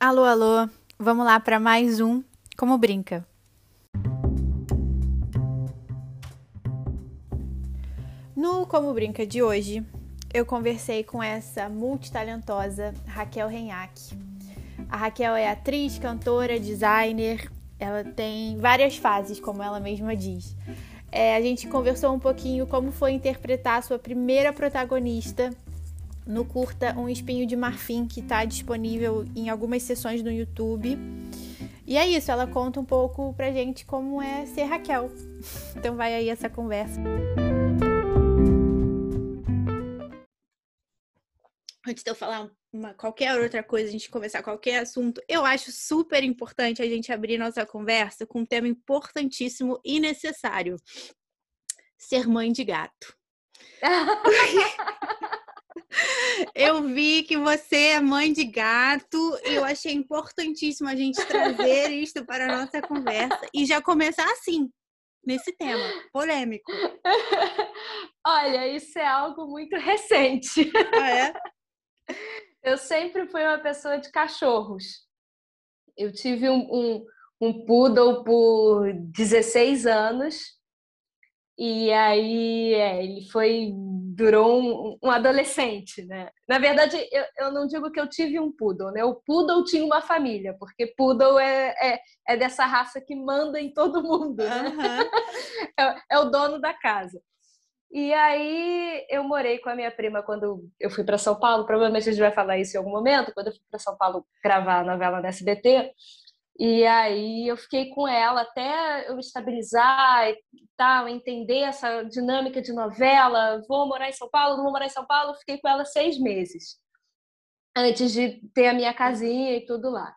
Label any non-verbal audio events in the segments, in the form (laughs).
Alô, alô, vamos lá para mais um Como Brinca. No Como Brinca de hoje, eu conversei com essa multitalentosa Raquel Renhac. A Raquel é atriz, cantora, designer, ela tem várias fases, como ela mesma diz. É, a gente conversou um pouquinho como foi interpretar a sua primeira protagonista no curta Um Espinho de Marfim, que está disponível em algumas sessões no YouTube. E é isso, ela conta um pouco pra gente como é ser Raquel. (laughs) Então vai aí essa conversa. Antes de eu falar uma, qualquer outra coisa, a gente conversar qualquer assunto, eu acho super importante a gente abrir nossa conversa com um tema importantíssimo e necessário: ser mãe de gato. (laughs) Eu vi que você é mãe de gato e eu achei importantíssimo a gente trazer isso para a nossa conversa e já começar assim, nesse tema polêmico. Olha, isso é algo muito recente. Ah, é? Eu sempre fui uma pessoa de cachorros. Eu tive um, um, um poodle por 16 anos e aí é, ele foi durou um, um, adolescente, né? Na verdade, eu, eu, não digo que eu tive um poodle, né? O poodle tinha uma família, porque poodle é, é, é dessa raça que manda em todo mundo, né? Uhum. (laughs) é, é, o dono da casa. E aí eu morei com a minha prima quando eu fui para São Paulo. Provavelmente a gente vai falar isso em algum momento. Quando eu fui para São Paulo gravar a novela da SBT, e aí eu fiquei com ela até eu estabilizar e tal, entender essa dinâmica de novela. Vou morar em São Paulo, não vou morar em São Paulo. Fiquei com ela seis meses antes de ter a minha casinha e tudo lá.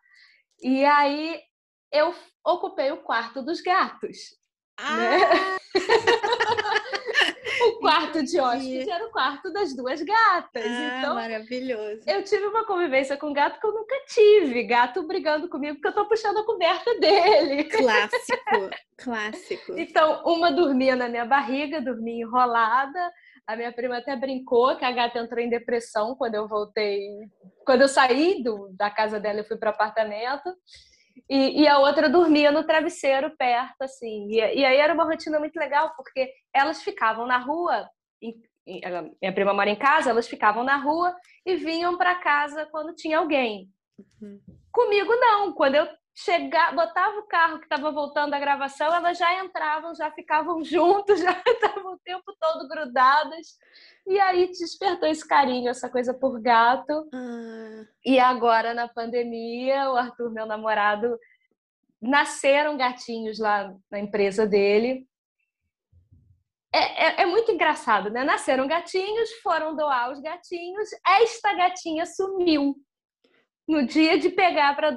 E aí eu ocupei o quarto dos gatos. Ah! Né? (laughs) o (laughs) quarto de hóspede era o quarto das duas gatas. Ah, então, maravilhoso. Eu tive uma convivência com gato que eu nunca tive. Gato brigando comigo porque eu tô puxando a coberta dele. (laughs) Clássico, clássico. Então, uma dormia na minha barriga, dormia enrolada. A minha prima até brincou que a gata entrou em depressão quando eu voltei, quando eu saí do, da casa dela e fui para o apartamento. E, e, a outra dormia no travesseiro perto, assim. E, e, aí era uma rotina muito legal, porque elas ficavam na rua, em, em, minha prima mora em casa, elas ficavam na rua e vinham para casa quando tinha alguém. Uhum. Comigo não, quando eu chegava, botava o carro que estava voltando da gravação, elas já entravam, já ficavam (laughs) juntos, já estavam o tempo todo grudadas. E aí despertou esse carinho, essa coisa por gato. Ah. E agora, na pandemia, o Arthur, meu namorado, nasceram gatinhos lá na empresa dele. É, é, é, muito engraçado, né? Nasceram gatinhos, foram doar os gatinhos. Esta gatinha sumiu no dia de pegar para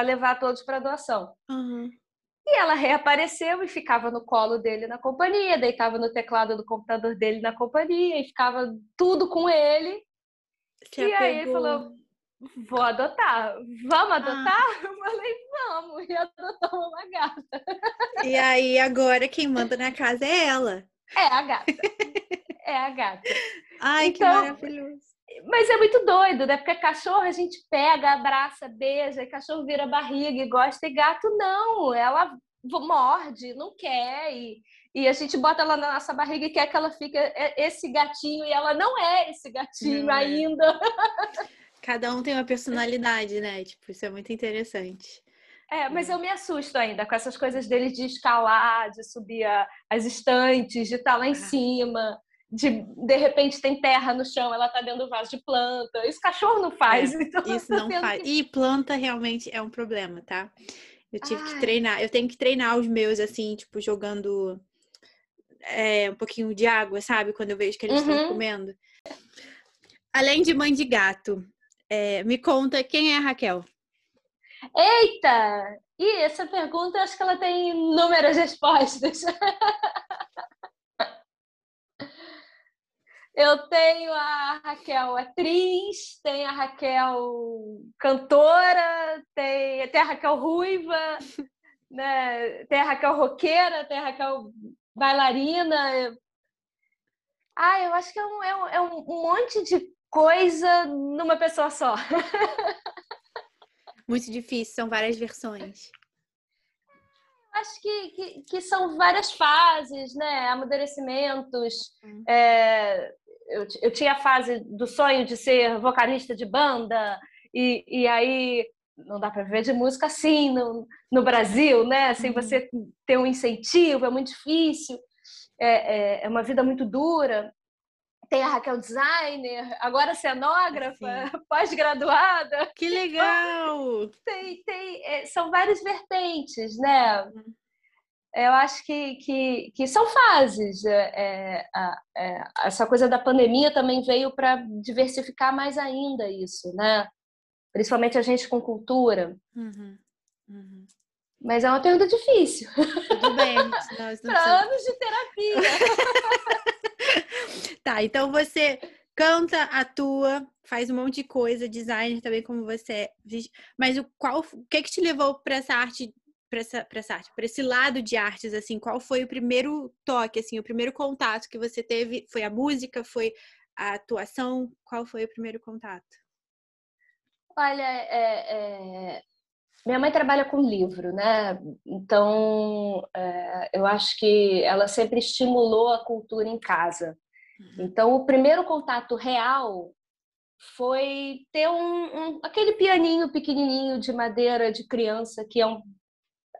do... levar todos para doação. Uhum. E ela reapareceu e ficava no colo dele na companhia, deitava no teclado do computador dele na companhia e ficava tudo com ele. e aí ele falou: Vou adotar. Vamos adotar? Ah. (laughs) Eu falei: Vamos. E adotou uma gata. E aí agora quem manda na casa é ela. É a gata. É a gata. Ai, então, que maravilhoso. Mas é muito doido, né? Porque cachorro a gente pega, abraça, beija, e cachorro vira barriga e gosta, e gato não, ela morde, não quer, e, e a gente bota ela na nossa barriga e quer que ela fique esse gatinho, e ela não é esse gatinho não é. ainda. É. (laughs) Cada um tem uma personalidade, né? Tipo, isso é muito interessante. É, mas eu me assusto ainda com essas coisas dele de escalar, de subir a, as estantes, de estar lá em ah. cima de de repente tem terra no chão, ela tá dentro do vaso de planta. Isso cachorro não faz. É, então isso não faz. Que... E planta realmente é um problema, tá? Eu tive Ai. que treinar. Eu tenho que treinar os meus assim, tipo, jogando é, um pouquinho de água, sabe? Quando eu vejo que eles estão uhum. comendo. Além de mãe de gato, é, me conta quem é a Raquel. Eita! E essa pergunta, acho que ela tem inúmeras respostas. (laughs) Eu tenho a Raquel atriz, tem a Raquel cantora, tem, tem a Raquel ruiva, (laughs) né? tem a Raquel roqueira, tem a Raquel bailarina. Ah, eu acho que é um, é um, é um monte de coisa numa pessoa só. (laughs) Muito difícil, são várias versões. Acho que, que, que são várias fases, né? Amadurecimentos. Hum. É, eu, eu tinha a fase do sonho de ser vocalista de banda, e, e aí não dá para viver de música assim no, no Brasil, né? Sem uhum. você ter um incentivo, é muito difícil, é, é, é, uma vida muito dura. Tem a Raquel Designer, agora cenógrafa, (laughs) pós-graduada. Que legal! Tem, tem, é, são várias vertentes, né? Eu acho que, que, que são fases. É, é, essa coisa da pandemia também veio para diversificar mais ainda isso, né? principalmente a gente com cultura. Uhum. Uhum. Mas é uma pergunta difícil. Tudo bem. (laughs) Para anos de terapia. (laughs) tá, então você canta, atua, faz um monte de coisa, designer também como você é. Mas o qual, o que que te levou para essa arte, para essa, essa arte, para esse lado de artes assim? Qual foi o primeiro toque assim, o primeiro contato que você teve? Foi a música, foi a atuação? Qual foi o primeiro contato? Olha, é, é... minha mãe trabalha com livro, né? Então, é, eu acho que ela sempre estimulou a cultura em casa. Uhum. Então, o primeiro contato real foi ter um, um, aquele pianinho pequenininho de madeira de criança que é um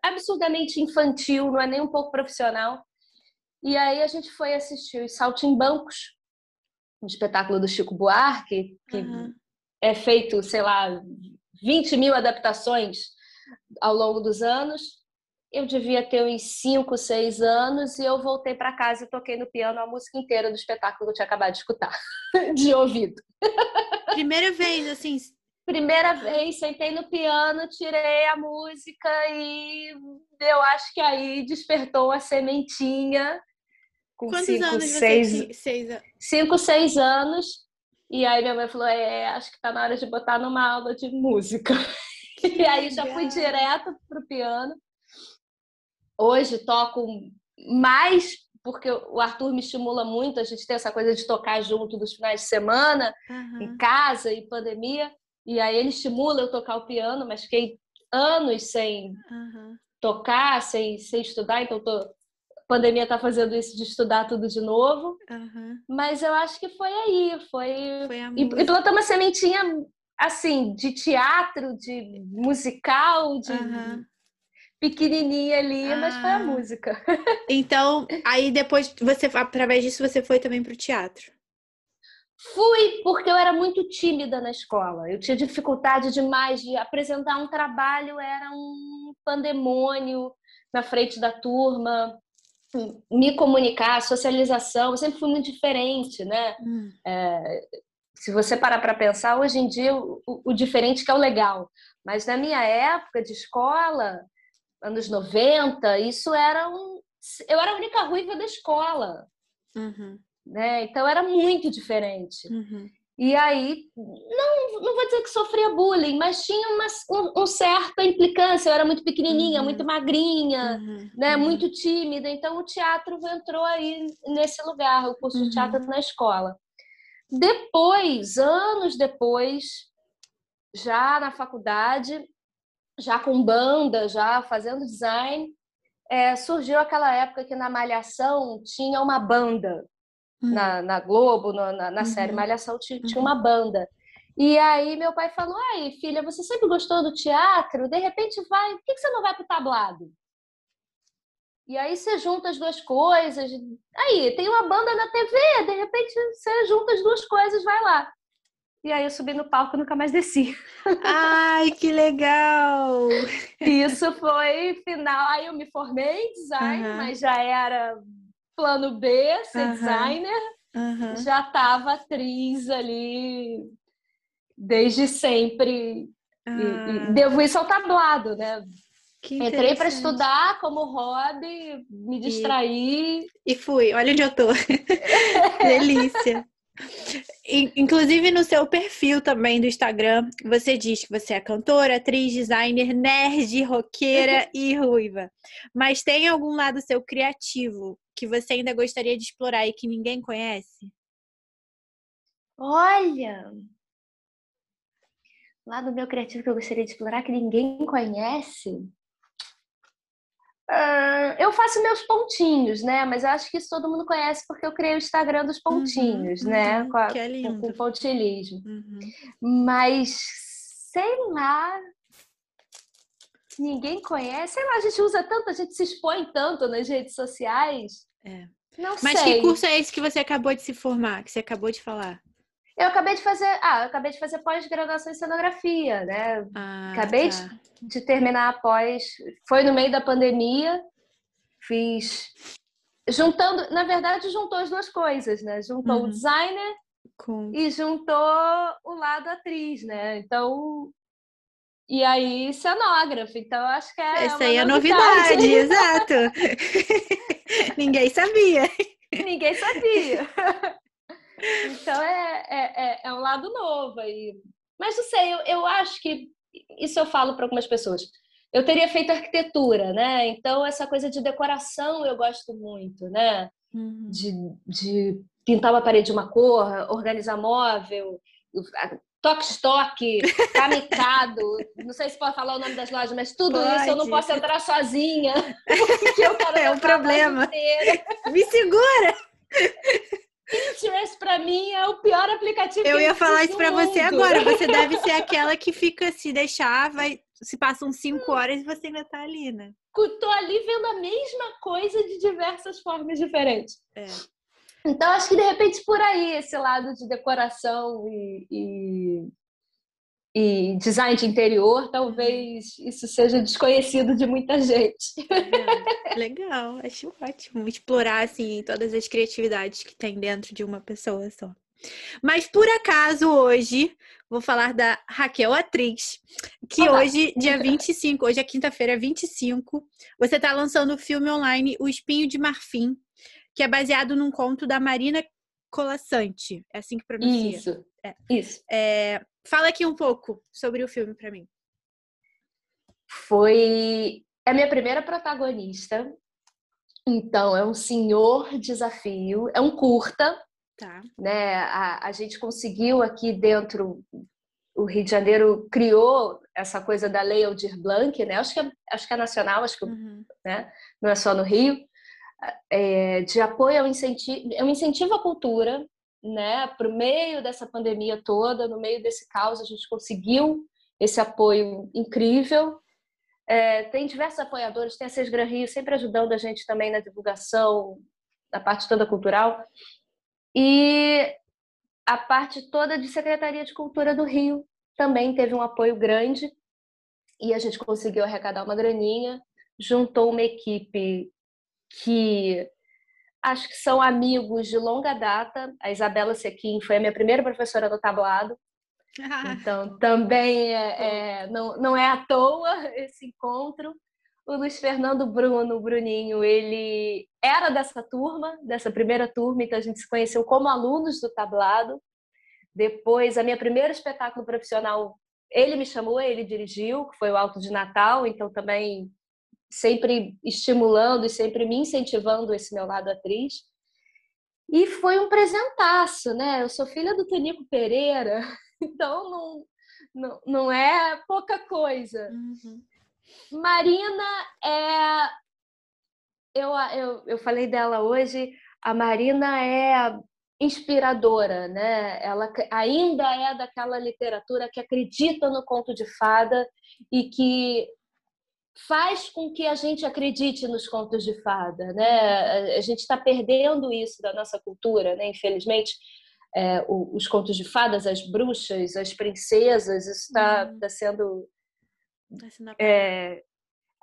absurdamente infantil, não é nem um pouco profissional. E aí a gente foi assistir os Saltimbancos, um espetáculo do Chico Buarque, que uhum é feito, sei lá, 20 mil adaptações ao longo dos anos. Eu devia ter uns 5, 6 anos e eu voltei para casa e toquei no piano a música inteira do espetáculo que eu tinha acabado de escutar, (laughs) de ouvido. Primeira vez, assim? Primeira vez, sentei no piano, tirei a música e eu acho que aí despertou a sementinha. Com Quantos cinco, anos seis. Cinco, seis anos. E aí minha mãe falou: é, acho que tá na hora de botar numa aula de música. (laughs) Que e aí legal. já fui direto pro piano. Hoje toco mais porque o Arthur me estimula muito, a gente tem essa coisa de tocar junto dos finais de semana, uhum. em casa e pandemia. E aí ele estimula eu tocar o piano, mas fiquei anos sem uhum. tocar, sem, sem estudar, então tô pandemia está fazendo isso de estudar tudo de novo. Uhum. Mas eu acho que foi aí, foi, foi e, e plantou uma sementinha assim de teatro, de musical, de uhum. pequenininha ali, ah. mas foi a ah. música. (laughs) Então, aí depois você através disso você foi também para o teatro. Fui porque eu era muito tímida na escola. Eu tinha dificuldade demais de apresentar um trabalho, era um pandemônio na frente da turma me comunicar, socialização, eu sempre fui muito diferente, né? Hum. É, se você parar para pensar, hoje em dia o, o, diferente que é o legal. Mas na minha época de escola, anos 90, isso era um. Eu era a única ruiva da escola. Uhum. Né? Então era muito diferente. Uhum. E aí, não, não vou dizer que sofria bullying, mas tinha uma um, um certa implicância. Eu era muito pequenininha, uhum. muito magrinha, uhum. né, uhum. muito tímida. Então, o teatro entrou aí nesse lugar, o curso de teatro uhum. na escola. Depois, anos depois, já na faculdade, já com banda, já fazendo design, é, surgiu aquela época que na Malhação tinha uma banda na, uhum. na Globo, na, na, na uhum. série Malhação, tinha, tinha uhum. uma banda. E aí meu pai falou: Ai, filha, você sempre gostou do teatro? De repente vai, por que você não vai para o tablado? E aí você junta as duas coisas. Aí, tem uma banda na TV, de repente você junta as duas coisas, vai lá. E aí eu subi no palco e nunca mais desci. Ai, que legal! (laughs) Isso foi final. Aí eu me formei em design, uhum. mas já era plano B, ser uhum. designer, uhum. já estava atriz ali desde sempre. Ah. E, e devo isso ao tablado, né? Entrei para estudar como hobby, me distraí. E, e fui, olha onde eu tô. (laughs) Delícia. Inclusive no seu perfil também do Instagram, você diz que você é cantora, atriz, designer, nerd, roqueira e ruiva. Mas tem algum lado seu criativo que você ainda gostaria de explorar e que ninguém conhece? Olha, lado meu criativo que eu gostaria de explorar, que ninguém conhece. Uh, eu faço meus pontinhos, né? Mas eu acho que isso todo mundo conhece porque eu criei o Instagram dos uhum, pontinhos, uhum, né? Uhum, com, a, que é lindo. com, com pontilismo. Uhum. Mas, sei lá, ninguém conhece. Sei lá, a gente usa tanto, a gente se expõe tanto nas redes sociais. É. Não Mas sei. que curso é esse que você acabou de se formar, que você acabou de falar? Eu acabei de fazer, ah, eu acabei de fazer pós-graduação em cenografia, né? Ah, acabei tá. de, de, terminar a pós, foi no meio da pandemia, fiz juntando, na verdade, juntou as duas coisas, né? Juntou uhum. o designer Com... e juntou o lado atriz, né? Então, e aí cenógrafo. Então, acho que é Essa aí é novidade, novidade (laughs) exato. (laughs) Ninguém sabia. Ninguém sabia. Então é, é, é, é, um lado novo aí. Mas não sei, eu, eu acho que isso eu falo para algumas pessoas. Eu teria feito arquitetura, né? Então essa coisa de decoração eu gosto muito, né? Uhum. De, de pintar uma parede de uma cor, organizar móvel, toque-estoque, camicado, (laughs) não sei se pode falar o nome das lojas, mas tudo pode. isso eu não posso entrar sozinha. (laughs) Porque eu quero é um problema. Me segura! Pinterest para mim é o pior aplicativo. Eu ia falar isso para você agora. Você deve ser aquela que fica se deixar, vai se passam cinco hum. horas e você ainda tá ali, né? Tô ali vendo a mesma coisa de diversas formas diferentes. É. Então acho que de repente por aí esse lado de decoração e, e e design de interior, talvez isso seja desconhecido de muita gente. Legal, acho ótimo explorar assim todas as criatividades que tem dentro de uma pessoa só. Mas por acaso hoje vou falar da Raquel Atriz, que Olá. hoje, dia 25, hoje é quinta-feira, 25, você está lançando o filme online O Espinho de Marfim, que é baseado num conto da Marina Colassante. É assim que pronuncia. Isso. É. Isso. É, fala aqui um pouco sobre o filme para mim. Foi a minha primeira protagonista. Então, é um senhor desafio. É um curta. Tá. Né? A, a gente conseguiu aqui dentro o Rio de Janeiro criou essa coisa da Lei Aldir Blanc, né? Acho que é, acho que é nacional, acho que uhum. né? não é só no Rio, é, de apoio ao incentivo, um incentivo à cultura, né, o meio dessa pandemia toda, no meio desse caos, a gente conseguiu esse apoio incrível. É, tem diversos apoiadores, tem a Sesgra Rio sempre ajudando a gente também na divulgação, na parte toda cultural. E a parte toda de Secretaria de Cultura do Rio também teve um apoio grande e a gente conseguiu arrecadar uma graninha, juntou uma equipe que acho que são amigos de longa data. A Isabela Sequim foi a minha primeira professora no tablado. Ah. Então, também é, é, não, não é à toa esse encontro. O Luiz Fernando Bruno, Bruninho, ele era dessa turma, dessa primeira turma, então a gente se conheceu como alunos do tablado. Depois, a minha primeira espetáculo profissional, ele me chamou, ele dirigiu, que foi o Alto de Natal, então também sempre estimulando e sempre me incentivando esse meu lado atriz. E foi um presentaço, né? Eu sou filha do Tonico Pereira, (laughs) então não, não, não é pouca coisa. Uhum. Marina é. Eu, eu, eu falei dela hoje, a Marina é inspiradora, né? Ela ainda é daquela literatura que acredita no conto de fada e que faz com que a gente acredite nos contos de fada, né? A gente está perdendo isso da nossa cultura, né? Infelizmente, é, os contos de fadas, as bruxas, as princesas, isso está uhum. tá sendo tá é,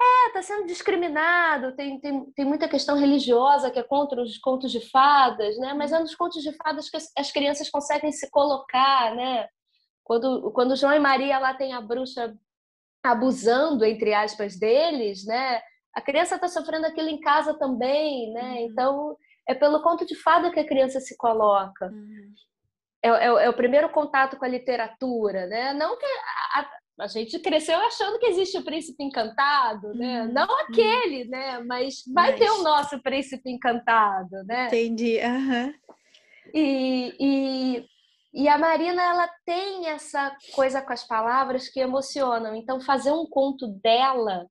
é, tá sendo discriminado. Tem, tem, tem muita questão religiosa que é contra os contos de fadas, né? Mas é nos contos de fadas que as, as crianças conseguem se colocar, né? Quando, quando João e Maria lá tem a bruxa abusando, entre aspas, deles, né? A criança está sofrendo aquilo em casa também, né? Uhum. Então, é pelo conto de fada que a criança se coloca. Uhum. É, é, é, o primeiro contato com a literatura, né? Não que a, a, a, gente cresceu achando que existe o príncipe encantado, né? Uhum. Não aquele, né? Mas vai Mas... ter o nosso príncipe encantado, né? Entendi. Uhum. E, e E a Marina, ela tem essa coisa com as palavras que emocionam. Então, fazer um conto dela,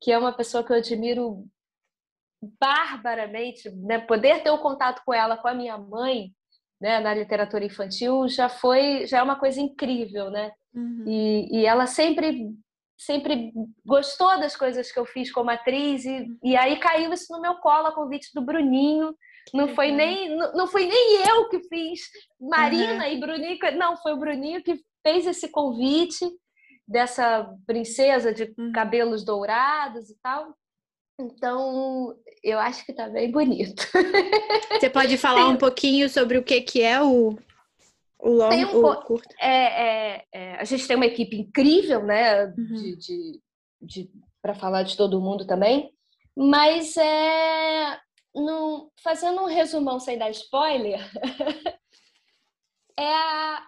que é uma pessoa que eu admiro barbaramente, né? poder ter o um contato com ela, com a minha mãe, né? na literatura infantil, já foi, já é uma coisa incrível, né? Uhum. E, e ela sempre sempre gostou das coisas que eu fiz como atriz e, uhum. e aí caiu isso no meu colo a convite do Bruninho não foi nem não, não foi nem eu que fiz Marina uhum. e Bruninho, não, foi o Bruninho que fez esse convite dessa princesa de uhum. cabelos dourados e tal. Então, eu acho que tá bem bonito. (laughs) Você pode falar Tem... um pouquinho sobre o que que é o o longo, um, o curto? É, é, é, a gente tem uma equipe incrível, né, uhum. de, de, de para falar de todo mundo também, mas é fazendo um resumão sem dar spoiler, (laughs) é a,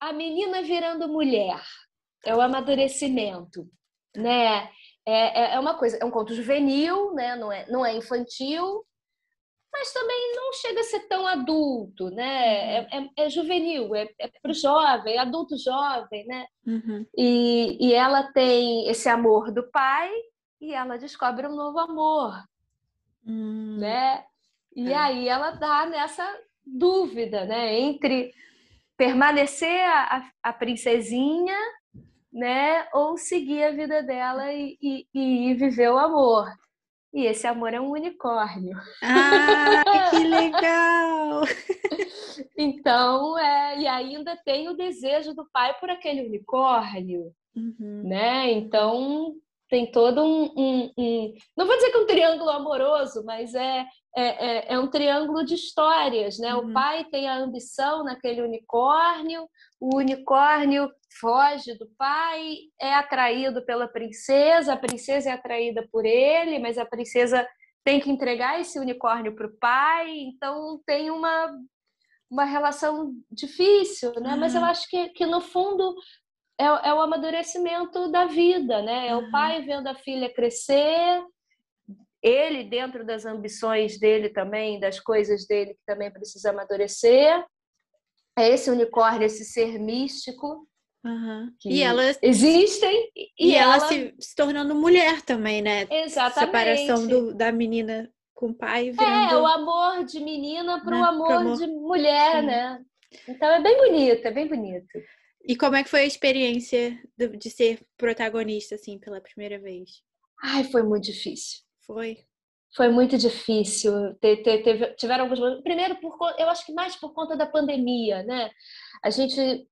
a menina virando mulher, é o amadurecimento, né? É, é, é uma coisa, é um conto juvenil, né? Não é, não é infantil, mas também não chega a ser tão adulto, né? É, é, é juvenil, é, é para o jovem, adulto jovem, né? Uhum. E, e ela tem esse amor do pai e ela descobre um novo amor, hum. né? E é. aí ela dá nessa dúvida, né? Entre permanecer a, a princesinha, né? Ou seguir a vida dela e, e, e viver o amor. E esse amor é um unicórnio. Ah, (laughs) que legal! então, é, e ainda tem o desejo do pai por aquele unicórnio, uhum. né? Então, tem todo um, um, um, Não vou dizer que é um triângulo amoroso, mas é, é, é, é um triângulo de histórias, né? Uhum. O pai tem a ambição naquele unicórnio, o unicórnio foge do pai, é atraído pela princesa, a princesa é atraída por ele, mas a princesa tem que entregar esse unicórnio para o pai, então tem uma, uma relação difícil, né? Uhum. Mas eu acho que, que no fundo é, é o amadurecimento da vida, né? É o pai vendo a filha crescer, ele dentro das ambições dele também, das coisas dele que também precisa amadurecer. É esse unicórnio, esse ser místico. Uhum. e elas existem e, e ela, ela se, se, tornando mulher também, né? Exatamente. Separação do, da menina com o pai. Virando... É, o amor de menina para o né? amor, amor, de mulher, Sim. né? Então é bem bonito, é bem bonito. E como é que foi a experiência de, ser protagonista, assim, pela primeira vez? Ai, foi muito difícil. Foi? Foi muito difícil. Te, te, teve, tiveram alguns... Primeiro, por, eu acho que mais por conta da pandemia, né? A gente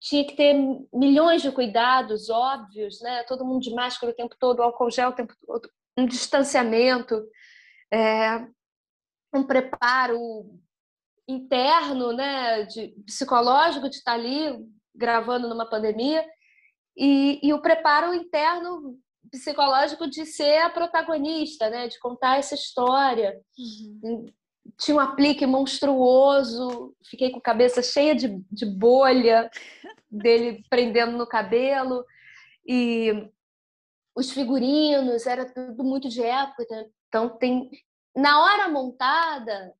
tinha que ter milhões de cuidados óbvios, né? Todo mundo de máscara o tempo todo, álcool gel o tempo todo, um distanciamento, é, um preparo interno, né, de psicológico de estar ali gravando numa pandemia, e, e, o preparo interno psicológico de ser a protagonista, né? de contar essa história. Uhum. Tinha um aplique monstruoso, fiquei com a cabeça cheia de, de bolha dele prendendo no cabelo, e os figurinos, era tudo muito de época, então tem na hora montada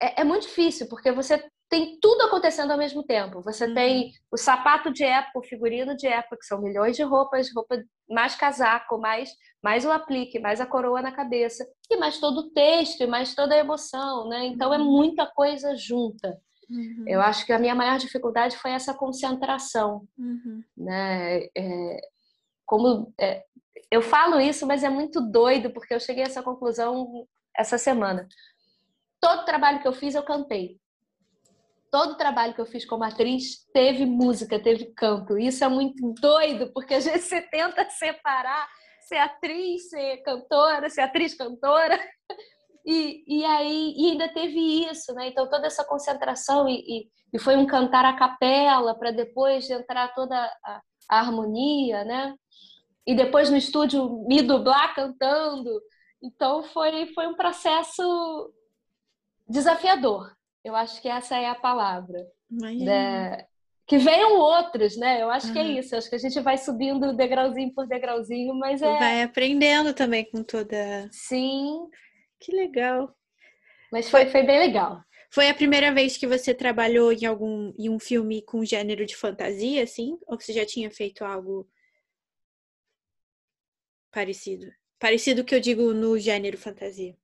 é, é, muito difícil porque você tem tudo acontecendo ao mesmo tempo. Você uhum. tem o sapato de época, o figurino de época, que são milhões de roupas, roupa mais casaco, mais, mais o aplique, mais a coroa na cabeça, e mais todo o texto, e mais toda a emoção, né? Então é uhum. muita coisa junta. Uhum. Eu acho que a minha maior dificuldade foi essa concentração, uhum. né? É, como é, eu falo isso, mas é muito doido porque eu cheguei a essa conclusão essa semana. Todo trabalho que eu fiz eu cantei todo trabalho que eu fiz como atriz teve música, teve canto. Isso é muito doido, porque às vezes você tenta separar ser atriz, ser cantora, ser atriz cantora. (laughs) E, e aí e ainda teve isso, né? Então toda essa concentração e, e, e foi um cantar a capela para depois entrar toda a, a, harmonia, né? E depois no estúdio me dublar cantando. Então foi foi um processo desafiador, eu acho que essa é a palavra. Né? Que venham outros, né? Eu acho uhum. que é isso. Eu acho que a gente vai subindo degrauzinho por degrauzinho, mas é. Vai aprendendo também com toda. Sim. Que legal. Mas foi, foi bem legal. Foi a primeira vez que você trabalhou em algum em um filme com gênero de fantasia, assim? Ou você já tinha feito algo parecido? Parecido que eu digo no gênero fantasia.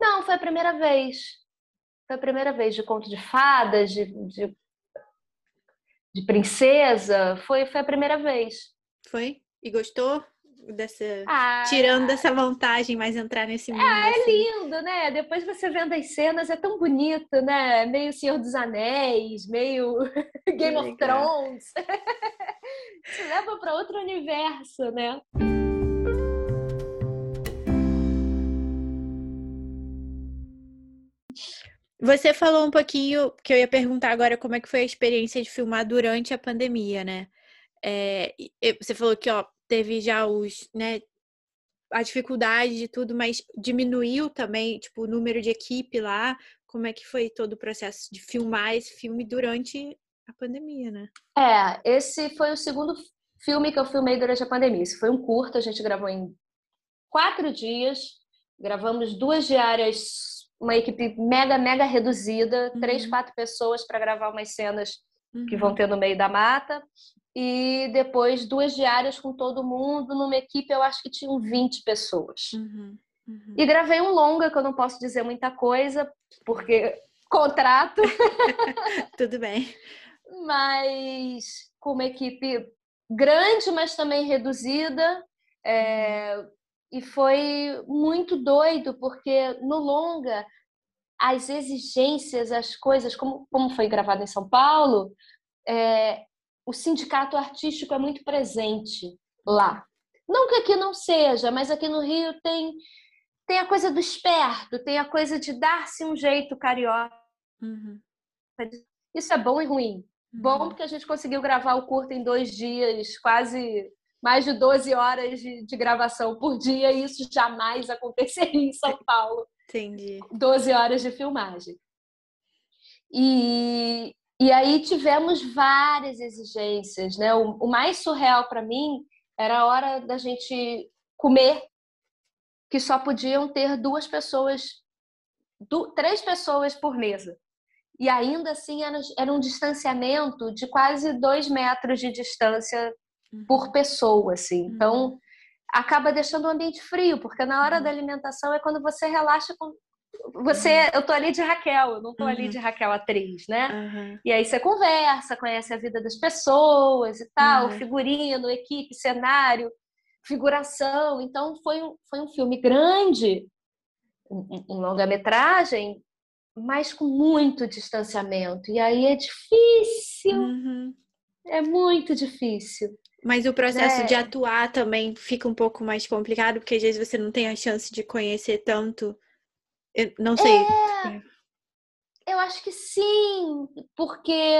Não, foi a primeira vez. Foi a primeira vez de conto de fadas, de, de, de princesa. Foi, foi a primeira vez. Foi? E gostou? dessa ah, tirando dessa vantagem, mas entrar nesse mundo. Ah, é assim. lindo, né? Depois você vendo as cenas, é tão bonito, né? Meio Senhor dos Anéis, meio (laughs) Game of Thrones. (laughs) Te leva para outro universo, né? Você falou um pouquinho que eu ia perguntar agora como é que foi a experiência de filmar durante a pandemia, né? É, você falou que ó, teve já os, né, a dificuldade de tudo, mas diminuiu também, tipo, o número de equipe lá. Como é que foi todo o processo de filmar esse filme durante a pandemia, né? É, esse foi o segundo filme que eu filmei durante a pandemia. Esse foi um curto, a gente gravou em quatro dias, gravamos duas diárias, uma equipe mega, mega reduzida, uhum. três, quatro pessoas para gravar umas cenas uhum. que vão ter no meio da mata e depois duas diárias com todo mundo, numa equipe eu acho que tinham 20 pessoas. Uhum, uhum. E gravei um longa, que eu não posso dizer muita coisa, porque contrato. (laughs) Tudo bem. Mas com uma equipe grande, mas também reduzida. É... E foi muito doido, porque no longa as exigências, as coisas, como, como foi gravado em São Paulo, é, o sindicato artístico é muito presente lá. Não que aqui não seja, mas aqui no Rio tem tem a coisa do esperto, tem a coisa de dar-se um jeito carioca. Uhum. Isso é bom e ruim. Uhum. Bom porque a gente conseguiu gravar o curto em dois dias, quase mais de 12 horas de, de gravação por dia, e isso jamais aconteceria em São Paulo. Entendi. 12 horas de filmagem. E, e aí tivemos várias exigências, né? O, o mais surreal para mim era a hora da gente comer, que só podiam ter duas pessoas, du, três pessoas por mesa. E ainda assim era, era um distanciamento de quase dois metros de distância. Por pessoa, assim. Então uhum. acaba deixando o ambiente frio, porque na hora uhum. da alimentação é quando você relaxa com, você, uhum. eu tô ali de Raquel, eu não tô uhum. ali de Raquel atriz, né? Uhum. E aí você conversa, conhece a vida das pessoas e tal, uhum. figurino, equipe, cenário, figuração. Então foi um, foi um filme grande, um, um longa-metragem, mas com muito distanciamento. E aí é difícil. É muito difícil. Mas o processo é. de atuar também fica um pouco mais complicado, porque às vezes você não tem a chance de conhecer tanto eu não sei. É, eu acho que sim, porque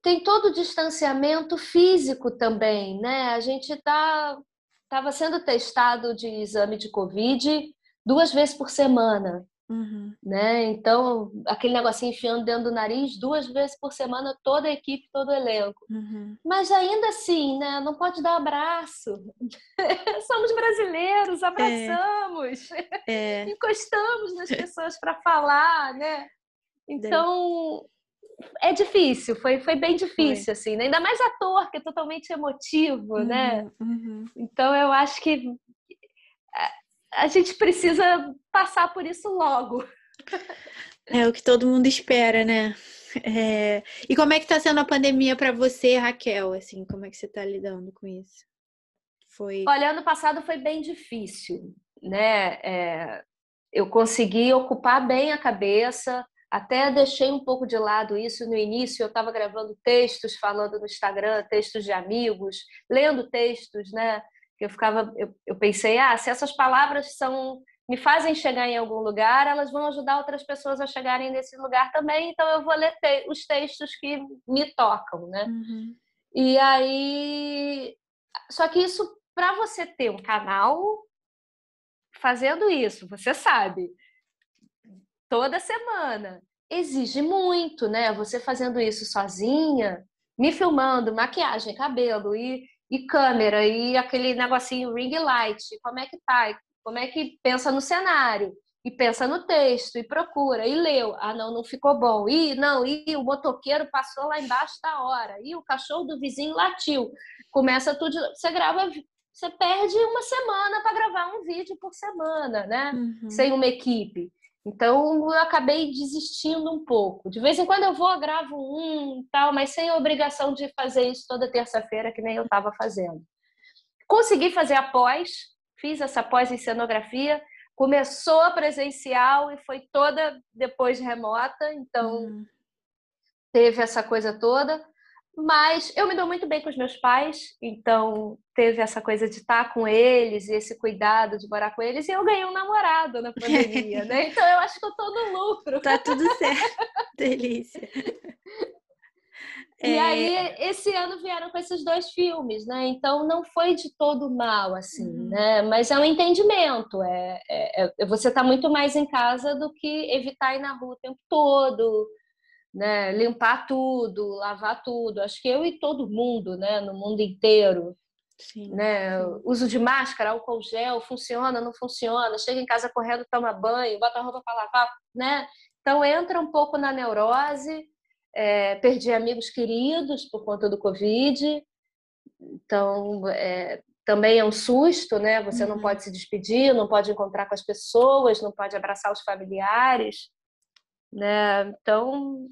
tem todo o distanciamento físico também, né? A gente tá estava sendo testado de exame de Covid duas vezes por semana. Uhum. Né? Então, aquele negocinho enfiando dentro do nariz duas vezes por semana, toda a equipe, todo o elenco. Uhum. Mas ainda assim, né? não pode dar abraço. (laughs) Somos brasileiros, abraçamos, é. É. encostamos nas (laughs) pessoas para falar, né? Então, é difícil, foi, foi bem difícil, foi. assim, né? ainda mais ator, que é totalmente emotivo, né? uhum. né? Então, eu acho que a gente precisa passar por isso logo. É o que todo mundo espera, né? É... E como é que está sendo a pandemia para você, Raquel? Assim, como é que você está lidando com isso? Foi. Olha, ano passado foi bem difícil, né? É... Eu consegui ocupar bem a cabeça, até deixei um pouco de lado isso no início. Eu estava gravando textos, falando no Instagram, textos de amigos, lendo textos, né? Eu ficava, eu, eu pensei, ah, se essas palavras são me fazem chegar em algum lugar, elas vão ajudar outras pessoas a chegarem nesse lugar também, então eu vou ler te os textos que me tocam, né? Uhum. E aí, só que isso para você ter um canal fazendo isso, você sabe, toda semana exige muito, né? Você fazendo isso sozinha, me filmando, maquiagem, cabelo e e câmera e aquele negocinho ring light, como é que tá? Como é que pensa no cenário? e pensa no texto, e procura, e leu. Ah, não, não ficou bom. E não, e o motoqueiro passou lá embaixo da hora. E o cachorro do vizinho latiu. Começa tudo. Você grava, você perde uma semana para gravar um vídeo por semana, né? Uhum. Sem uma equipe. Então eu acabei desistindo um pouco. De vez em quando eu vou, gravo um tal, mas sem a obrigação de fazer isso toda terça-feira, que nem eu estava fazendo. Consegui fazer a pós, fiz essa pós em cenografia, começou presencial e foi toda depois remota, então uhum. teve essa coisa toda. Mas eu me dou muito bem com os meus pais, então teve essa coisa de estar com eles e esse cuidado de morar com eles. E eu ganhei um namorado na pandemia, né? (laughs) Então eu acho que eu tô no lucro. Tá tudo certo. (laughs) Delícia. E é... aí, esse ano vieram com esses dois filmes, né? Então não foi de todo mal, assim, uhum. né? Mas é um entendimento. É, é, é você está muito mais em casa do que evitar ir na rua o tempo todo né? Limpar tudo, lavar tudo. Acho que eu e todo mundo, né? No mundo inteiro. Sim, né? Sim. Uso de máscara, álcool gel, funciona, não funciona. Chega em casa correndo, toma banho, bota a roupa para lavar, né? Então entra um pouco na neurose. É, perdi amigos queridos por conta do Covid. Então, é, também é um susto, né? Você uhum. não pode se despedir, não pode encontrar com as pessoas, não pode abraçar os familiares né? Então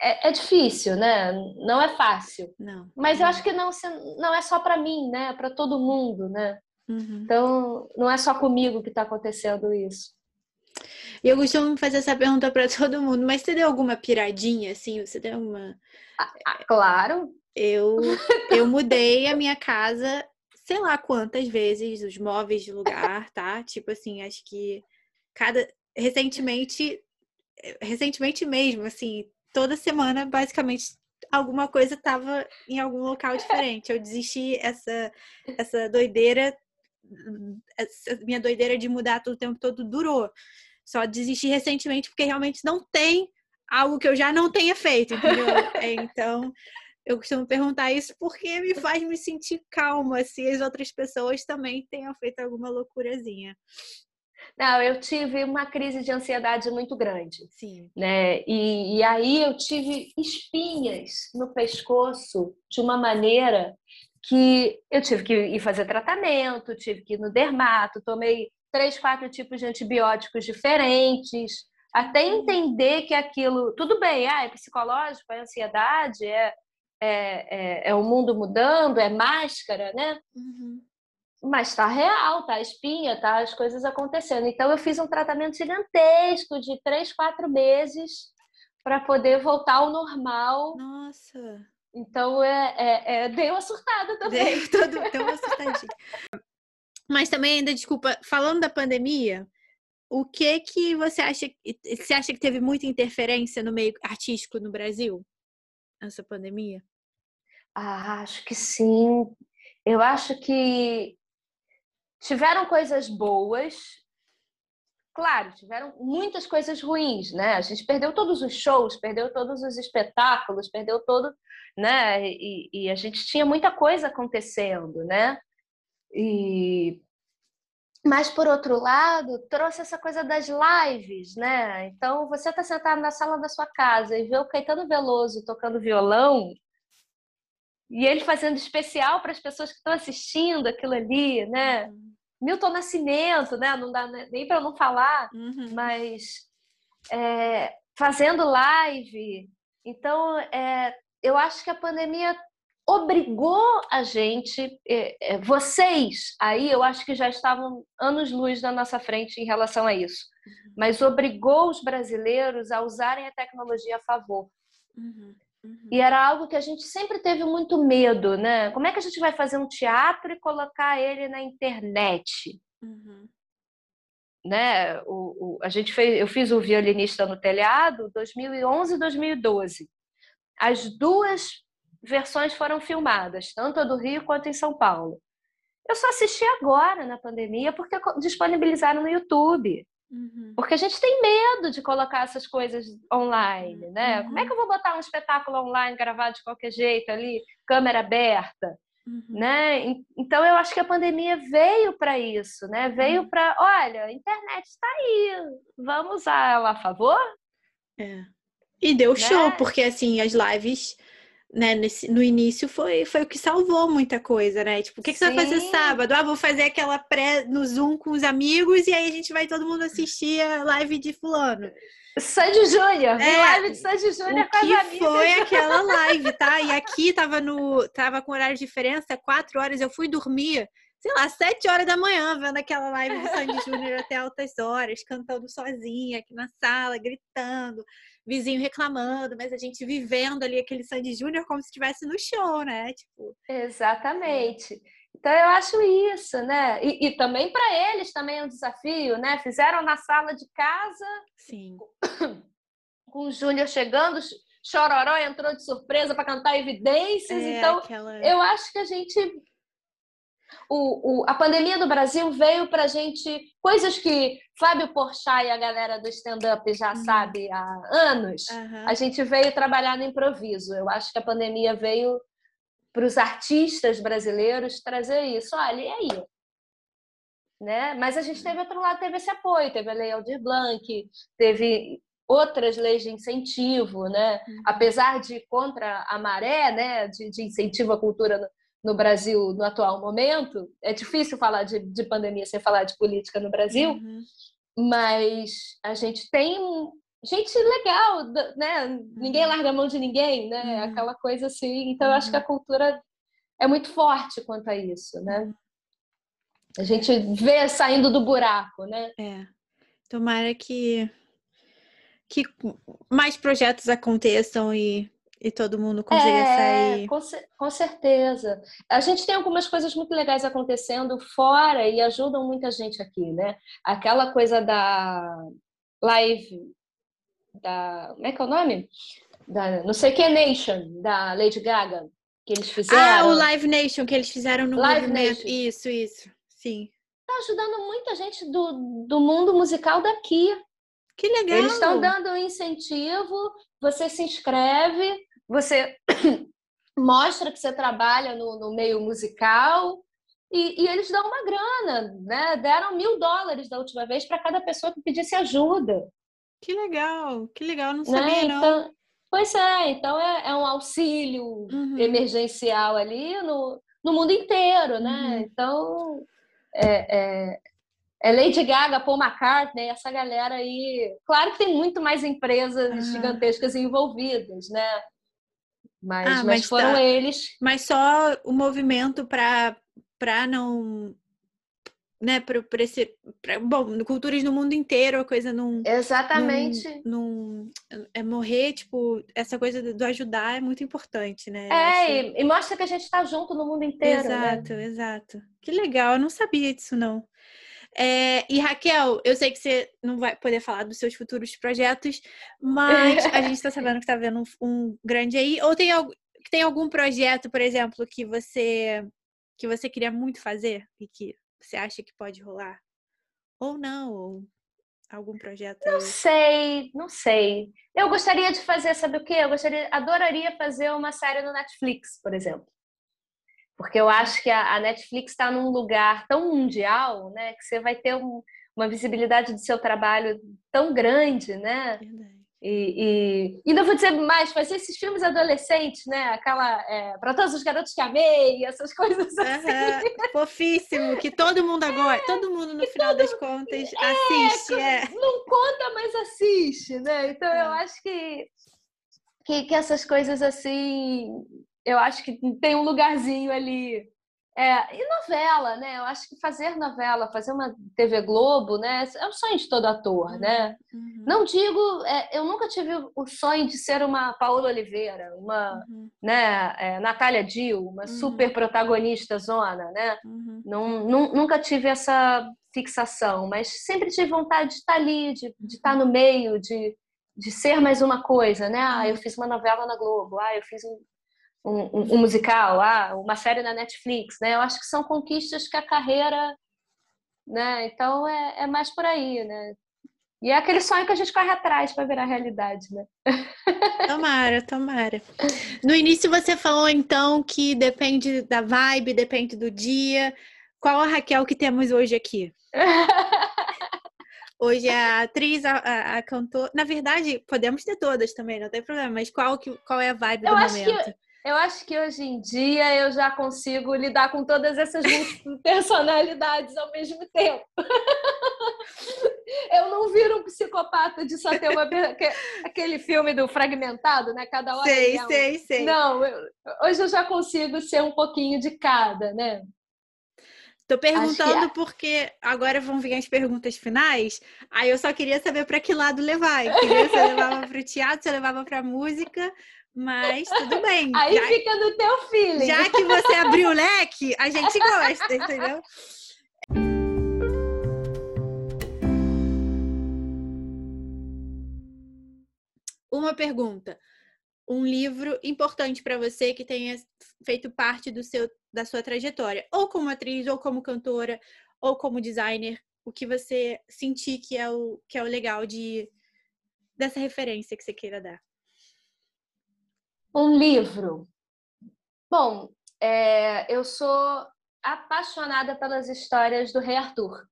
é, é, difícil, né? Não é fácil. Não. Mas eu acho que não, não é só para mim, né? É para todo mundo, né? Uhum. Então não é só comigo que está acontecendo isso. E eu costumo fazer essa pergunta para (laughs) todo mundo, mas você deu alguma piradinha, assim? Você deu uma. Ah, ah, claro. Eu, (laughs) eu mudei a minha casa, sei lá quantas vezes, os móveis de lugar, tá? Tipo assim, acho que cada. Recentemente recentemente mesmo, assim, toda semana, basicamente, alguma coisa estava em algum local diferente. Eu desisti essa essa doideira, essa minha doideira de mudar todo o tempo todo durou. Só desisti recentemente porque realmente não tem algo que eu já não tenha feito, entendeu? (laughs) É, então, eu costumo perguntar isso porque me faz me sentir calma se as outras pessoas também tenham feito alguma loucurazinha. Não, eu tive uma crise de ansiedade muito grande. Sim. Né? E, e aí eu tive espinhas no pescoço de uma maneira que eu tive que ir fazer tratamento, tive que ir no dermato, tomei três, quatro tipos de antibióticos diferentes, até uhum. entender que aquilo, tudo bem, ah, é psicológico, é ansiedade, é, é, é, é o mundo mudando, é máscara, né? Uhum mas está real, tá a espinha, tá as coisas acontecendo. Então eu fiz um tratamento gigantesco de três, quatro meses para poder voltar ao normal. Nossa. Então é, é, é dei uma surtada também. Deu, (laughs) todo, deu uma surtadinha. mas também ainda desculpa, falando da pandemia, o que que você acha? Você acha que teve muita interferência no meio artístico no Brasil essa pandemia? Ah, acho que sim. Eu acho que tiveram coisas boas, claro, tiveram muitas coisas ruins, né? A gente perdeu todos os shows, perdeu todos os espetáculos, perdeu todo, né? E, e a gente tinha muita coisa acontecendo, né? E mas por outro lado, trouxe essa coisa das lives, né? Então você está sentado na sala da sua casa e vê o Caetano Veloso tocando violão e ele fazendo especial para as pessoas que estão assistindo aquilo ali, né? Uhum. Milton Nascimento, né? Não dá nem para não falar, uhum. mas é, fazendo live. Então, é, eu acho que a pandemia obrigou a gente, é, é vocês aí, eu acho que já estavam anos-luz na nossa frente em relação a isso, uhum. mas obrigou os brasileiros a usarem a tecnologia a favor. Uhum. Uhum. E era algo que a gente sempre teve muito medo, né? Como é que a gente vai fazer um teatro e colocar ele na internet? Uhum. Né? O, o, a gente fez, eu fiz o violinista no telhado 2011 e 2012. As duas versões foram filmadas, tanto a do Rio quanto em São Paulo. Eu só assisti agora na pandemia porque disponibilizaram no YouTube. Uhum. Porque a gente tem medo de colocar essas coisas online, né? Uhum. Como é que eu vou botar um espetáculo online gravado de qualquer jeito ali, câmera aberta? Uhum. Né? Então eu acho que a pandemia veio para isso, né? Veio uhum. para, olha, a internet está aí, vamos usar ela a favor? É. E deu né? show, porque assim, as lives né, nesse, no início foi, foi o que salvou muita coisa, né? Tipo, o que, que você vai fazer sábado? Ah, vou fazer aquela pré no Zoom com os amigos e aí a gente vai todo mundo assistir a live de fulano. Sandy Júnior, é, live de Sandy Júnior com as amigas. foi aquela (laughs) live, tá? E aqui tava no tava com horário de diferença, quatro horas, eu fui dormir, sei lá, sete horas da manhã, vendo aquela live de Sandy Júnior até altas horas, cantando sozinha aqui na sala, gritando, vizinho reclamando, mas a gente vivendo ali aquele Sandy Júnior como se estivesse no show, né? Tipo. Exatamente. Então eu acho isso, né? E, e também para eles também é um desafio, né? Fizeram na sala de casa. Sim. (coughs) Com o Júnior chegando, Chororó entrou de surpresa para cantar evidências. É, então, aquela... eu acho que a gente. O, o, a pandemia do Brasil veio para a gente coisas que Fábio Porchat e a galera do stand-up já uhum. sabe há anos. Uhum. A gente veio trabalhar no improviso. Eu acho que a pandemia veio para os artistas brasileiros trazer isso. Olha, e aí? Né? Mas a gente teve outro lado, teve esse apoio, teve a Lei Aldir Blanc, teve outras leis de incentivo, né? Uhum. Apesar de contra a maré, né, de, de incentivo à cultura no, Brasil no atual momento, é difícil falar de, de pandemia sem falar de política no Brasil, uhum. mas a gente tem gente legal, né? Ninguém uhum. larga a mão de ninguém, né? Uhum. Aquela coisa assim. Então, eu acho que a uhum. cultura é muito forte quanto a isso, né? A gente vê saindo do buraco, né? É. Tomara que que mais projetos aconteçam e, e todo mundo consiga é, sair. Com, com certeza. A gente tem algumas coisas muito legais acontecendo fora e ajudam muita gente aqui, né? Aquela coisa da live da. Como é que é o nome? Da não sei que é Nation, da Lady Gaga, que eles fizeram. Ah, o Live Nation que eles fizeram no Live movimento. Nation. Isso, isso. Sim. Tá ajudando muita gente do, do mundo musical daqui. Que legal! Eles estão dando um incentivo, você se inscreve, você (coughs) mostra que você trabalha no, no meio musical e, e, eles dão uma grana, né? Deram mil dólares da última vez para cada pessoa que pedisse ajuda. Que legal, que legal, não né, sabia né? então, não. Pois é, então é, é um auxílio uhum. emergencial ali no, no mundo inteiro, né? Uhum. Então é, é, é, Lady Gaga, Paul McCartney, essa galera aí. Claro que tem muito mais empresas uhum. gigantescas envolvidas, né? Mas, ah, mas, mas foram tá. eles. Mas só o movimento para para não né, para esse. Pra, bom, culturas no mundo inteiro, a coisa não. Exatamente. Não, não, é morrer, tipo, essa coisa do, ajudar é muito importante, né? É, e, e, mostra que a gente está junto no mundo inteiro. Né? Exato, né? exato. Que legal, eu não sabia disso, não. É, e Raquel, eu sei que você não vai poder falar dos seus futuros projetos, mas a gente está sabendo que está vendo um, um, grande aí. Ou tem, tem algum projeto, por exemplo, que você que você queria muito fazer e que você acha que pode rolar? Ou não? Ou algum projeto? Não sei, não sei. Eu gostaria de fazer, sabe o quê? Eu gostaria, adoraria fazer uma série no Netflix, por exemplo. Porque eu acho que a, Netflix está num lugar tão mundial, né? Que você vai ter um, uma visibilidade do seu trabalho tão grande, né? Verdade. E, e ainda vou dizer mais, fazer esses filmes adolescentes, né? Aquela é, para todos os garotos que amei, essas (laughs) coisas assim. Uhum, fofíssimo, que todo mundo agora, é, todo mundo no final das contas é, assiste. É. Não conta, mas assiste, né? Então eu é. acho que, que, que essas coisas assim, eu acho que tem um lugarzinho ali é, e novela, né? Eu acho que fazer novela, fazer uma TV Globo, né? É o sonho de todo ator, uhum, né? Uhum. Não digo, é, eu nunca tive o sonho de ser uma Paola Oliveira, uma, uhum. né? É, Natália Dill, uma uhum. super protagonista zona, né? Uhum. Não, nunca tive essa fixação, mas sempre tive vontade de estar ali, de, de estar no meio, de, de ser mais uma coisa, né? Ah, eu uhum. fiz uma novela na Globo, ah, eu fiz um um, um, musical, ah, uma série na Netflix, né? Eu acho que são conquistas que a carreira, né? Então é, é mais por aí, né? E é aquele sonho que a gente corre atrás para virar realidade, né? Tomara, tomara. No início você falou então que depende da vibe, depende do dia. Qual a Raquel que temos hoje aqui? (laughs) Hoje é a atriz, a, a, a cantora. Na verdade, podemos ter todas também, não tem problema. Mas qual, que, qual é a vibe eu do momento? Que, eu acho que hoje em dia eu já consigo lidar com todas essas (laughs) personalidades ao mesmo tempo. (laughs) eu não viro um psicopata de só ter uma. aquele filme do fragmentado, né? Cada hora. Sei, é um... sei, sei. Não, eu, hoje eu já consigo ser um pouquinho de cada, né? Tô perguntando é. porque agora vão vir as perguntas finais. Aí eu só queria saber para que lado levar. Eu queria se eu levava para o teatro, se eu levava para música, mas tudo bem. Aí já, fica no teu feeling. Já que você abriu o leque, a gente (laughs) gosta, entendeu? Uma pergunta. Um livro importante para você que tenha feito parte do seu da sua trajetória, ou como atriz, ou como cantora, ou como designer, o que você sentir que é o que é o legal de dessa referência que você queira dar. Um livro. Bom, é, eu sou apaixonada pelas histórias do Rei Arthur.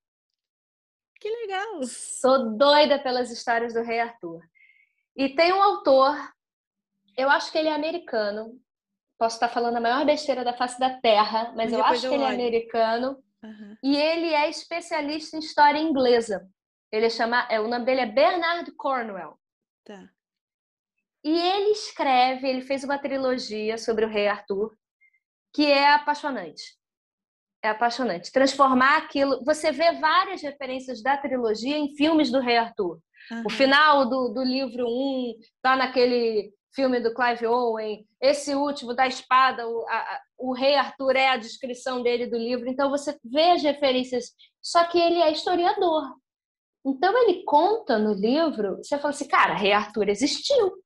Que legal! Sou doida pelas histórias do Rei Arthur. E tem um autor, eu acho que ele é americano, Posso estar falando a maior besteira da face da Terra, mas eu acho eu que ele é americano. Uhum. E ele é especialista em história inglesa. Ele é chama, é, o nome dele é Bernard Cornwell. Tá. E ele escreve, ele fez uma trilogia sobre o rei Arthur, que é apaixonante. É apaixonante. Transformar aquilo. Você vê várias referências da trilogia em filmes do rei Arthur. Uhum. O final do, do livro 1 um, tá naquele filme do Clive Owen, esse último da espada, o, a, o rei Arthur é a descrição dele do livro, então você vê as referências, só que ele é historiador. Então ele conta no livro, você fala assim, cara, rei Arthur existiu.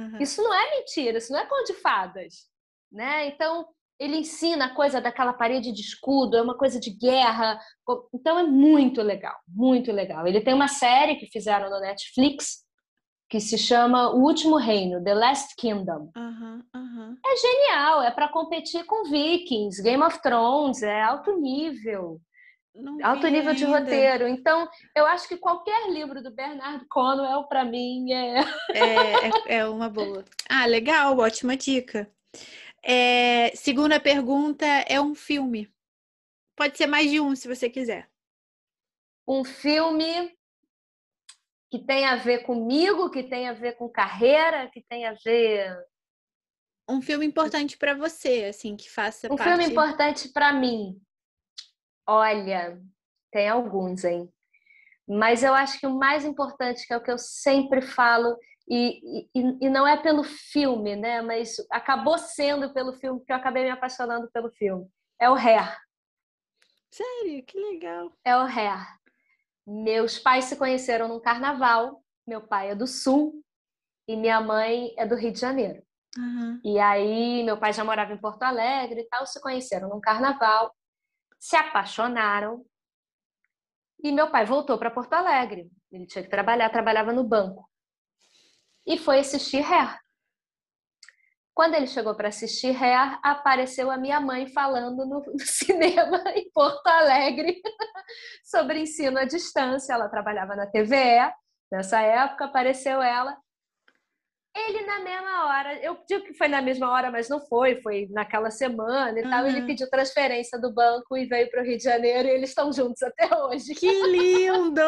Uhum. Isso não é mentira, isso não é conto de fadas, né? Então ele ensina a coisa daquela parede de escudo, é uma coisa de guerra. Então é muito legal, muito legal. Ele tem uma série que fizeram no Netflix que se chama O Último Reino, The Last Kingdom. Uhum, uhum. É genial, é para competir com Vikings, Game of Thrones, é alto nível. Não alto nível de roteiro. Então, eu acho que qualquer livro do Bernard Cornwell, para mim, é... é... é... uma boa. Ah, legal, ótima dica. É... Segunda pergunta é um filme. Pode ser mais de um, se você quiser. Um filme que tem a ver comigo, que tem a ver com carreira, que tem a ver um filme importante para você, assim, que faça um parte... filme importante para mim. Olha, tem alguns, hein? Mas eu acho que o mais importante, que é o que eu sempre falo, e, e, e não é pelo filme, né? Mas acabou sendo pelo filme, que eu acabei me apaixonando pelo filme. É o Hair. Sério? Que legal. É o Hair. Meus pais se conheceram num carnaval. Meu pai é do Sul e minha mãe é do Rio de Janeiro. Uhum. E aí, meu pai já morava em Porto Alegre e tal, se conheceram num carnaval, se apaixonaram. E meu pai voltou para Porto Alegre. Ele tinha que trabalhar, trabalhava no banco. E foi assistir Hair. Quando ele chegou para assistir Hair, apareceu a minha mãe falando no, (laughs) cinema em Porto Alegre (laughs) sobre ensino à distância. Ela trabalhava na TVE nessa época, apareceu ela. Ele na mesma hora, eu digo que foi na mesma hora, mas não foi, foi naquela semana e uhum. tal. Ele pediu transferência do banco e veio para o Rio de Janeiro e eles estão juntos até hoje. Que lindo!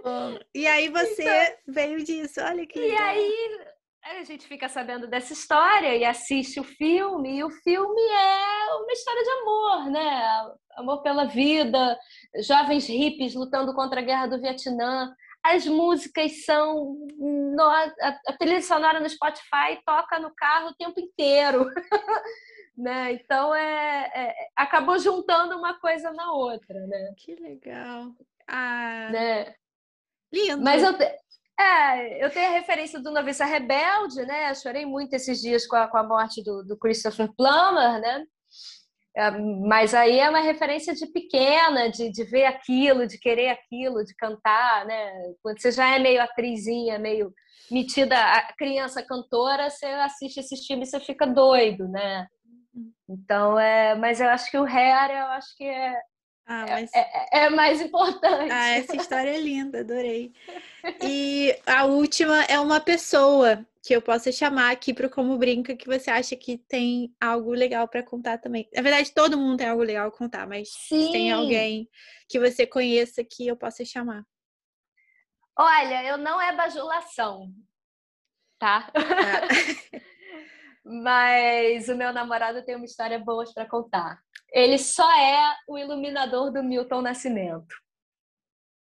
(laughs) e aí você então, veio disso, olha que. E aí a gente fica sabendo dessa história e assiste o filme, e o filme é uma história de amor, né? Amor pela vida, jovens hippies lutando contra a guerra do Vietnã. As músicas são. A trilha sonora no Spotify toca no carro o tempo inteiro. (laughs) né? Então é, é, acabou juntando uma coisa na outra, né? Que legal. Ah, né? Lindo. Mas eu, é, eu tenho a referência do Noviça Rebelde, né? chorei muito esses dias com a, com a morte do, do Christopher Plummer, né? É, mas aí é uma referência de pequena, de, de ver aquilo, de querer aquilo, de cantar, né? Quando você já é meio atrizinha, meio metida a criança cantora, você assiste esses filmes e você fica doido, né? Uhum. Então, é, mas eu acho que o Hair, eu acho que é, ah, é, mas... é, é, mais importante. Ah, essa (laughs) história é linda, adorei. E a última é uma pessoa que eu possa chamar aqui para Como Brinca, que você acha que tem algo legal para contar também. Na verdade, todo mundo tem algo legal a contar, mas Sim. tem alguém que você conheça que eu possa chamar. Olha, eu não é bajulação, tá? Ah. (laughs) mas o meu namorado tem uma história boa para contar. Ele só é o iluminador do Milton Nascimento.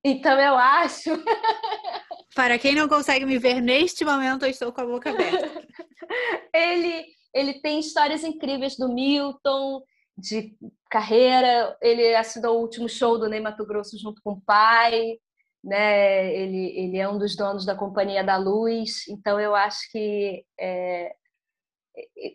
Então eu acho (laughs) Para quem não consegue me ver neste momento, eu estou com a boca aberta. (laughs) ele, ele tem histórias incríveis do Milton, de carreira. Ele assinou o último show do Ney Mato Grosso junto com o pai. Né? Ele, ele é um dos donos da Companhia da Luz. Então, eu acho que é,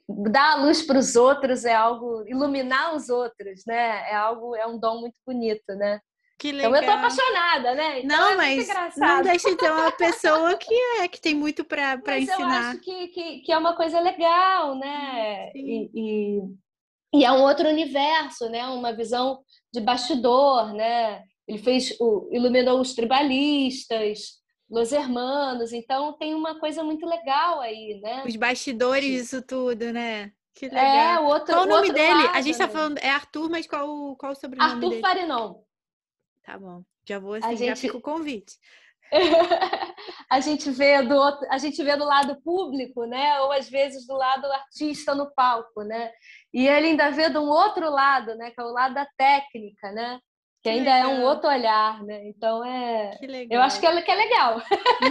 dar a luz para os outros é algo, iluminar os outros, né? É algo, é um dom muito bonito, né? Que legal. Então eu tô apaixonada, né? Então não, é mas não deixa de ser uma pessoa que é que tem muito para ensinar. Eu acho que, que, que, é uma coisa legal, né? E, e, e, é um outro universo, né? Uma visão de bastidor, né? Ele fez o iluminou os tribalistas, Los Hermanos, então tem uma coisa muito legal aí, né? Os bastidores disso tudo, né? Que é, legal. É, o outro, qual o nome dele? Lado, a gente tá né? falando é Arthur, mas qual qual o sobrenome Arthur dele? Arthur Farinon. Tá bom. Já vou assim, a gente... já fica o convite. (laughs) a gente vê do outro, a gente vê do lado público, né? Ou às vezes do lado artista no palco, né? E ele ainda vê de um outro lado, né? Que é o lado da técnica, né? Que, ainda é um outro olhar, né? Então é, eu acho que é, que é legal.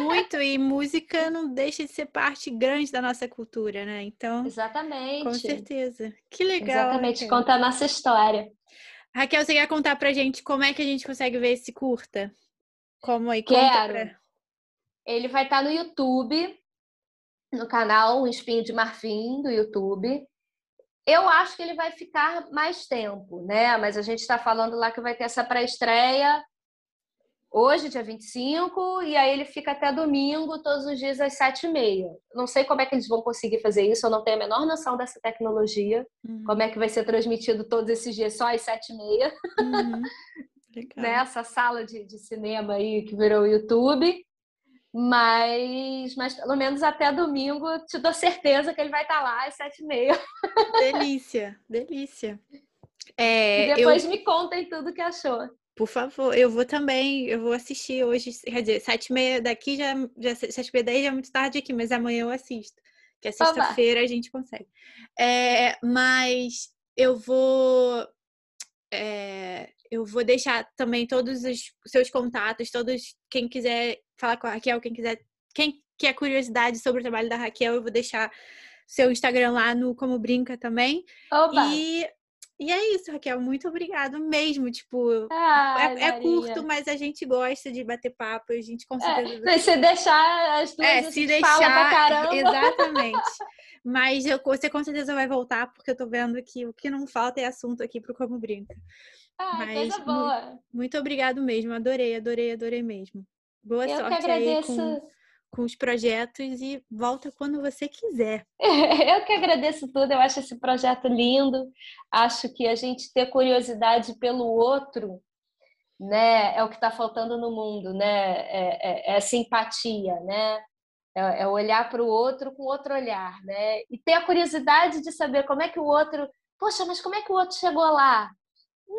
Muito e música (laughs) não deixa de ser parte grande da nossa cultura, né? Então, exatamente, com certeza. Que legal. Exatamente, conta a nossa história. Raquel, você quer contar pra gente como é que a gente consegue ver esse curta? Como aí? Quero. Pra... Ele vai estar tá no YouTube, no canal Um Espinho de Marfim do YouTube. Eu acho que ele vai ficar mais tempo, né? Mas a gente está falando lá que vai ter essa pré-estreia hoje, dia 25, e aí ele fica até domingo, todos os dias às sete e meia. Não sei como é que eles vão conseguir fazer isso, eu não tenho a menor noção dessa tecnologia, uhum. como é que vai ser transmitido todos esses dias só às sete e meia. Uhum. (laughs) Nessa sala de, de cinema aí que virou o YouTube. Mas, mas pelo menos até domingo, te dou certeza que ele vai estar lá às sete e meia. Delícia, delícia. É, e depois eu... me contem tudo que achou. Por favor, eu vou também, eu vou assistir hoje, quer dizer, sete e meia daqui já, já sete e meia daí já é muito tarde aqui, mas amanhã eu assisto, que é sexta-feira a gente consegue. É, mas eu vou, é, eu vou deixar também todos os seus contatos, todos, quem quiser falar com a Raquel, quem quiser, quem quer curiosidade sobre o trabalho da Raquel, eu vou deixar seu Instagram lá no Como Brinca também. Oba. E e é isso, Raquel. Muito obrigado mesmo. Tipo, Ai, é, é, curto, mas a gente gosta de bater papo. A gente com certeza. É, (laughs) se deixar as duas, é, se deixar, fala pra caramba. Exatamente. (laughs) mas eu, você com certeza vai voltar, porque eu tô vendo que o que não falta é assunto aqui pro Como Brinca. Ah, mas, coisa boa. Muito, muito obrigado mesmo. Adorei, adorei, adorei mesmo. Boa eu sorte que agradeço. aí com com os projetos e volta quando você quiser. (laughs) Eu que agradeço tudo, eu acho esse projeto lindo. Acho que a gente ter curiosidade pelo outro, né, é o que está faltando no mundo, né? É, é, é simpatia, né? É, é olhar para o outro com outro olhar, né? E ter a curiosidade de saber como é que o outro, poxa, mas como é que o outro chegou lá?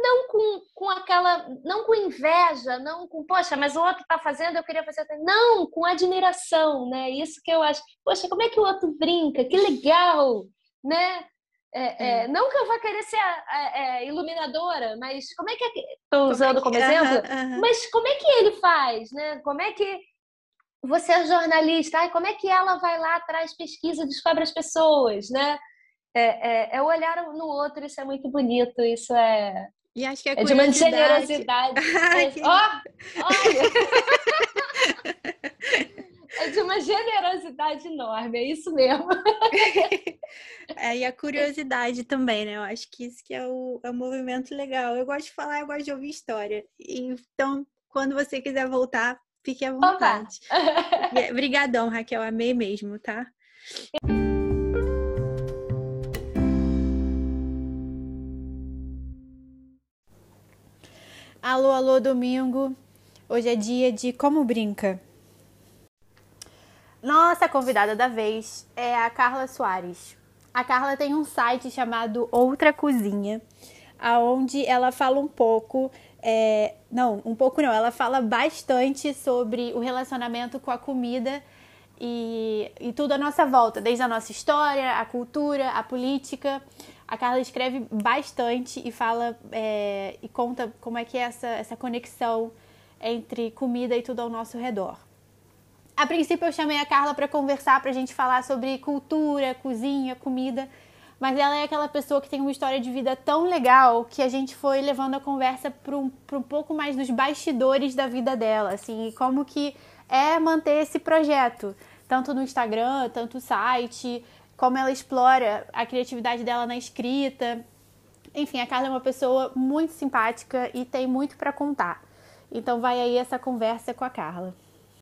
Não com, com aquela, não com inveja, não com, poxa, mas o outro está fazendo, eu queria fazer também. Não, com admiração, né? Isso que eu acho. Poxa, como é que o outro brinca? Que legal, né? É, é, não que eu vá querer ser a, a, a iluminadora, mas como é que estou usando como exemplo? Mas como é que ele faz, né? Como é que você é jornalista? Ai, como é que ela vai lá atrás, pesquisa, descobre as pessoas, né? É, é, é olhar no outro, isso é muito bonito, isso é, e acho que é de uma generosidade. (laughs) Ó, oh, (laughs) olha! (laughs) é de uma generosidade enorme, é isso mesmo. é, e a curiosidade também, né? Eu acho que isso que é o, é um movimento legal. Eu gosto de falar, eu gosto de ouvir história. Então, quando você quiser voltar, fique à vontade. Obrigadão, Raquel, amei mesmo, tá? Alô, alô, domingo. Hoje é dia de Como Brinca. Nossa convidada da vez é a Carla Soares. A Carla tem um site chamado Outra Cozinha, aonde ela fala um pouco, é, não, um pouco não, ela fala bastante sobre o relacionamento com a comida e, e tudo à nossa volta, desde a nossa história, a cultura, a política. A Carla escreve bastante e fala é, e conta como é que é essa, essa conexão entre comida e tudo ao nosso redor. A princípio eu chamei a Carla para conversar, para a gente falar sobre cultura, cozinha, comida, mas ela é aquela pessoa que tem uma história de vida tão legal que a gente foi levando a conversa para um, um pouco mais dos bastidores da vida dela, assim, e como que é manter esse projeto, tanto no Instagram, tanto no site, como ela explora a criatividade dela na escrita. Enfim, a Carla é uma pessoa muito simpática e tem muito para contar. Então vai aí essa conversa com a Carla.